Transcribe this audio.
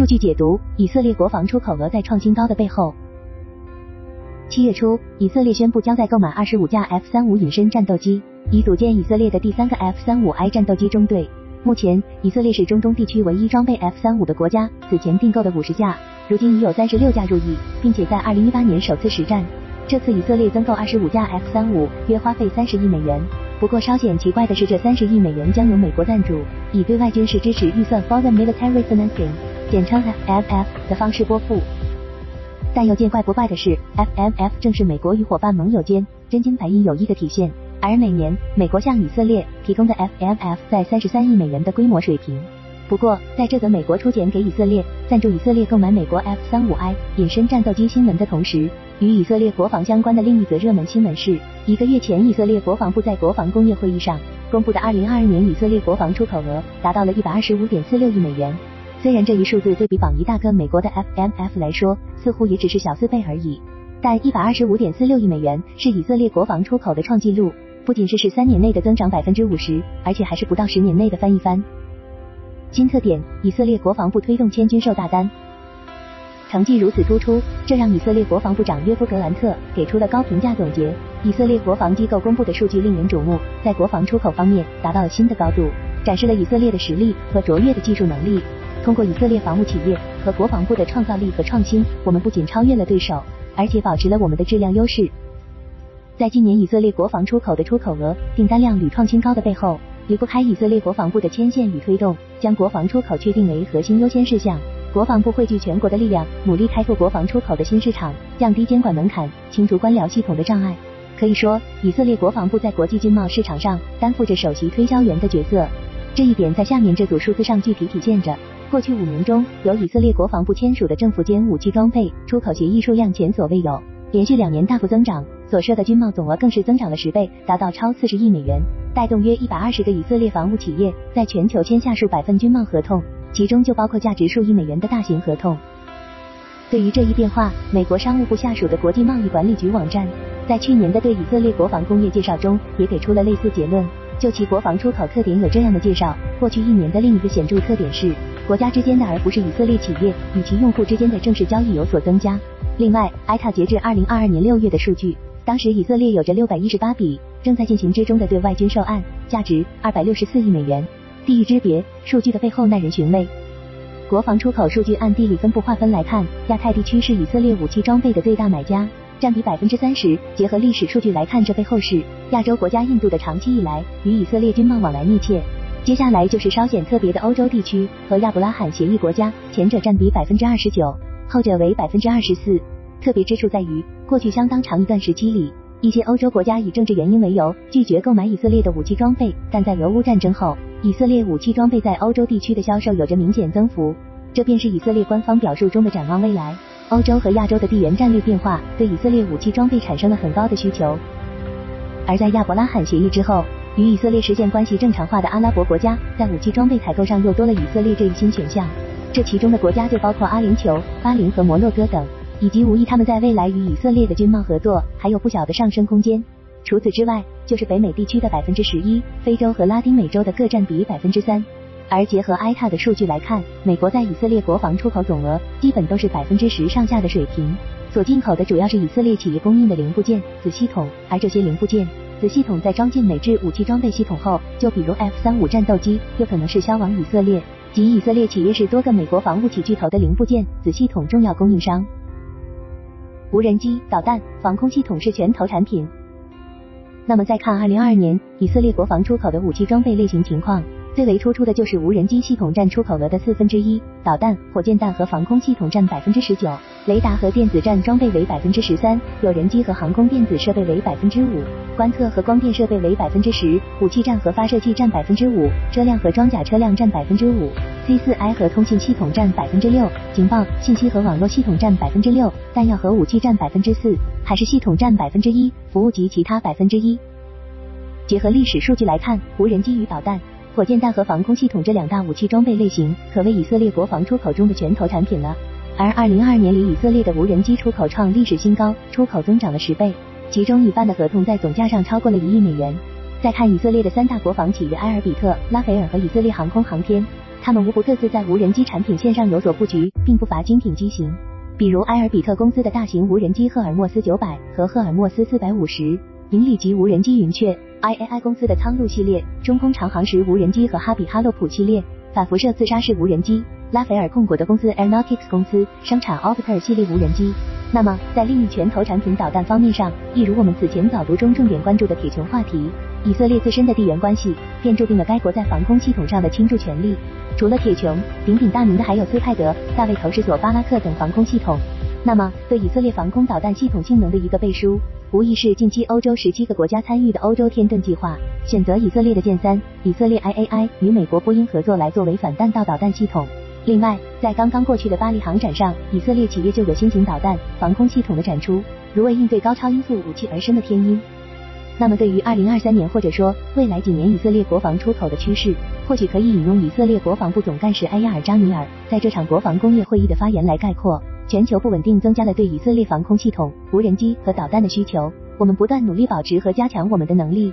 数据解读：以色列国防出口额在创新高的背后。七月初，以色列宣布将在购买二十五架 F 三五隐身战斗机，以组建以色列的第三个 F 三五 I 战斗机中队。目前，以色列是中东地区唯一装备 F 三五的国家。此前订购的五十架，如今已有三十六架入役，并且在二零一八年首次实战。这次以色列增购二十五架 F 三五，约花费三十亿美元。不过稍显奇怪的是，这三十亿美元将由美国赞助，以对外军事支持预算 （Foreign Military Financing，简称 FMF） 的方式拨付。但又见怪不怪的是，FMF 正是美国与伙伴盟友间真金白银友谊的体现，而每年美国向以色列提供的 FMF 在三十三亿美元的规模水平。不过，在这则美国出钱给以色列赞助以色列购买美国 F 三五 I 隐身战斗机新闻的同时，与以色列国防相关的另一则热门新闻是，一个月前以色列国防部在国防工业会议上公布的二零二二年以色列国防出口额达到了一百二十五点四六亿美元。虽然这一数字对比榜一大哥美国的 FMF 来说，似乎也只是小四倍而已，但一百二十五点四六亿美元是以色列国防出口的创纪录，不仅是十三年内的增长百分之五十，而且还是不到十年内的翻一番。新特点：以色列国防部推动千军售大单，成绩如此突出，这让以色列国防部长约夫格兰特给出了高评价总结。以色列国防机构公布的数据令人瞩目，在国防出口方面达到了新的高度，展示了以色列的实力和卓越的技术能力。通过以色列防务企业和国防部的创造力和创新，我们不仅超越了对手，而且保持了我们的质量优势。在今年以色列国防出口的出口额、订单量屡创新高的背后，离不开以色列国防部的牵线与推动，将国防出口确定为核心优先事项。国防部汇聚全国的力量，努力开拓国防出口的新市场，降低监管门槛，清除官僚系统的障碍。可以说，以色列国防部在国际军贸市场上担负着首席推销员的角色。这一点在下面这组数字上具体体现着。过去五年中，由以色列国防部签署的政府间武器装备出口协议数量前所未有，连续两年大幅增长，所涉的军贸总额更是增长了十倍，达到超四十亿美元，带动约一百二十个以色列防务企业在全球签下数百份军贸合同，其中就包括价值数亿美元的大型合同。对于这一变化，美国商务部下属的国际贸易管理局网站在去年的对以色列国防工业介绍中，也给出了类似结论。就其国防出口特点有这样的介绍：过去一年的另一个显著特点是，国家之间的而不是以色列企业与其用户之间的正式交易有所增加。另外，埃塔截至二零二二年六月的数据，当时以色列有着六百一十八笔正在进行之中的对外军售案，价值二百六十四亿美元。地域之别，数据的背后耐人寻味。国防出口数据按地理分布划分来看，亚太地区是以色列武器装备的最大买家。占比百分之三十。结合历史数据来看，这背后是亚洲国家印度的长期以来与以色列军贸往来密切。接下来就是稍显特别的欧洲地区和亚伯拉罕协议国家，前者占比百分之二十九，后者为百分之二十四。特别之处在于，过去相当长一段时期里，一些欧洲国家以政治原因为由拒绝购买以色列的武器装备，但在俄乌战争后，以色列武器装备在欧洲地区的销售有着明显增幅。这便是以色列官方表述中的展望未来。欧洲和亚洲的地缘战略变化对以色列武器装备产生了很高的需求，而在亚伯拉罕协议之后，与以色列实现关系正常化的阿拉伯国家在武器装备采购上又多了以色列这一新选项。这其中的国家就包括阿联酋、巴林和摩洛哥等，以及无疑他们在未来与以色列的军贸合作还有不小的上升空间。除此之外，就是北美地区的百分之十一，非洲和拉丁美洲的各占比百分之三。而结合埃塔的数据来看，美国在以色列国防出口总额基本都是百分之十上下的水平，所进口的主要是以色列企业供应的零部件、子系统，而这些零部件、子系统在装进美制武器装备系统后，就比如 F 三五战斗机，又可能是销往以色列，即以色列企业是多个美国防务企巨头的零部件、子系统重要供应商。无人机、导弹、防空系统是拳头产品。那么再看二零二二年以色列国防出口的武器装备类型情况。最为突出的就是无人机系统占出口额的四分之一，导弹、火箭弹和防空系统占百分之十九，雷达和电子战装备为百分之十三，有人机和航空电子设备为百分之五，观测和光电设备为百分之十，武器站和发射器占百分之五，车辆和装甲车辆占百分之五，C 四 I 和通信系统占百分之六，情报、信息和网络系统占百分之六，弹药和武器占百分之四，海事系统占百分之一，服务及其他百分之一。结合历史数据来看，无人机与导弹。火箭弹和防空系统这两大武器装备类型，可谓以色列国防出口中的拳头产品了。而二零二二年里，以色列的无人机出口创历史新高，出口增长了十倍，其中一半的合同在总价上超过了一亿美元。再看以色列的三大国防企业埃尔比特、拉斐尔和以色列航空航天，他们无不各自在无人机产品线上有所布局，并不乏精品机型，比如埃尔比特公司的大型无人机赫尔墨斯九百和赫尔墨斯四百五十，营里级无人机云雀，IAI 公司的苍鹭系列，中空长航时无人机和哈比哈洛普系列，反辐射自杀式无人机。拉斐尔控股的公司 Aeronautics 公司生产 Opter 系列无人机。那么，在另一拳头产品导弹方面上，一如我们此前早读中重点关注的铁穹话题，以色列自身的地缘关系便注定了该国在防空系统上的倾注权力。除了铁穹，鼎鼎大名的还有斯派德、大卫投石所、巴拉克等防空系统。那么，对以色列防空导弹系统性能的一个背书，无疑是近期欧洲十七个国家参与的欧洲天盾计划，选择以色列的剑三、以色列 IAI 与美国波音合作来作为反弹道导弹系统。另外，在刚刚过去的巴黎航展上，以色列企业就有新型导弹防空系统的展出，如为应对高超音速武器而生的天鹰。那么，对于二零二三年或者说未来几年以色列国防出口的趋势，或许可以引用以色列国防部总干事埃亚尔扎尼尔在这场国防工业会议的发言来概括：全球不稳定增加了对以色列防空系统、无人机和导弹的需求，我们不断努力保持和加强我们的能力，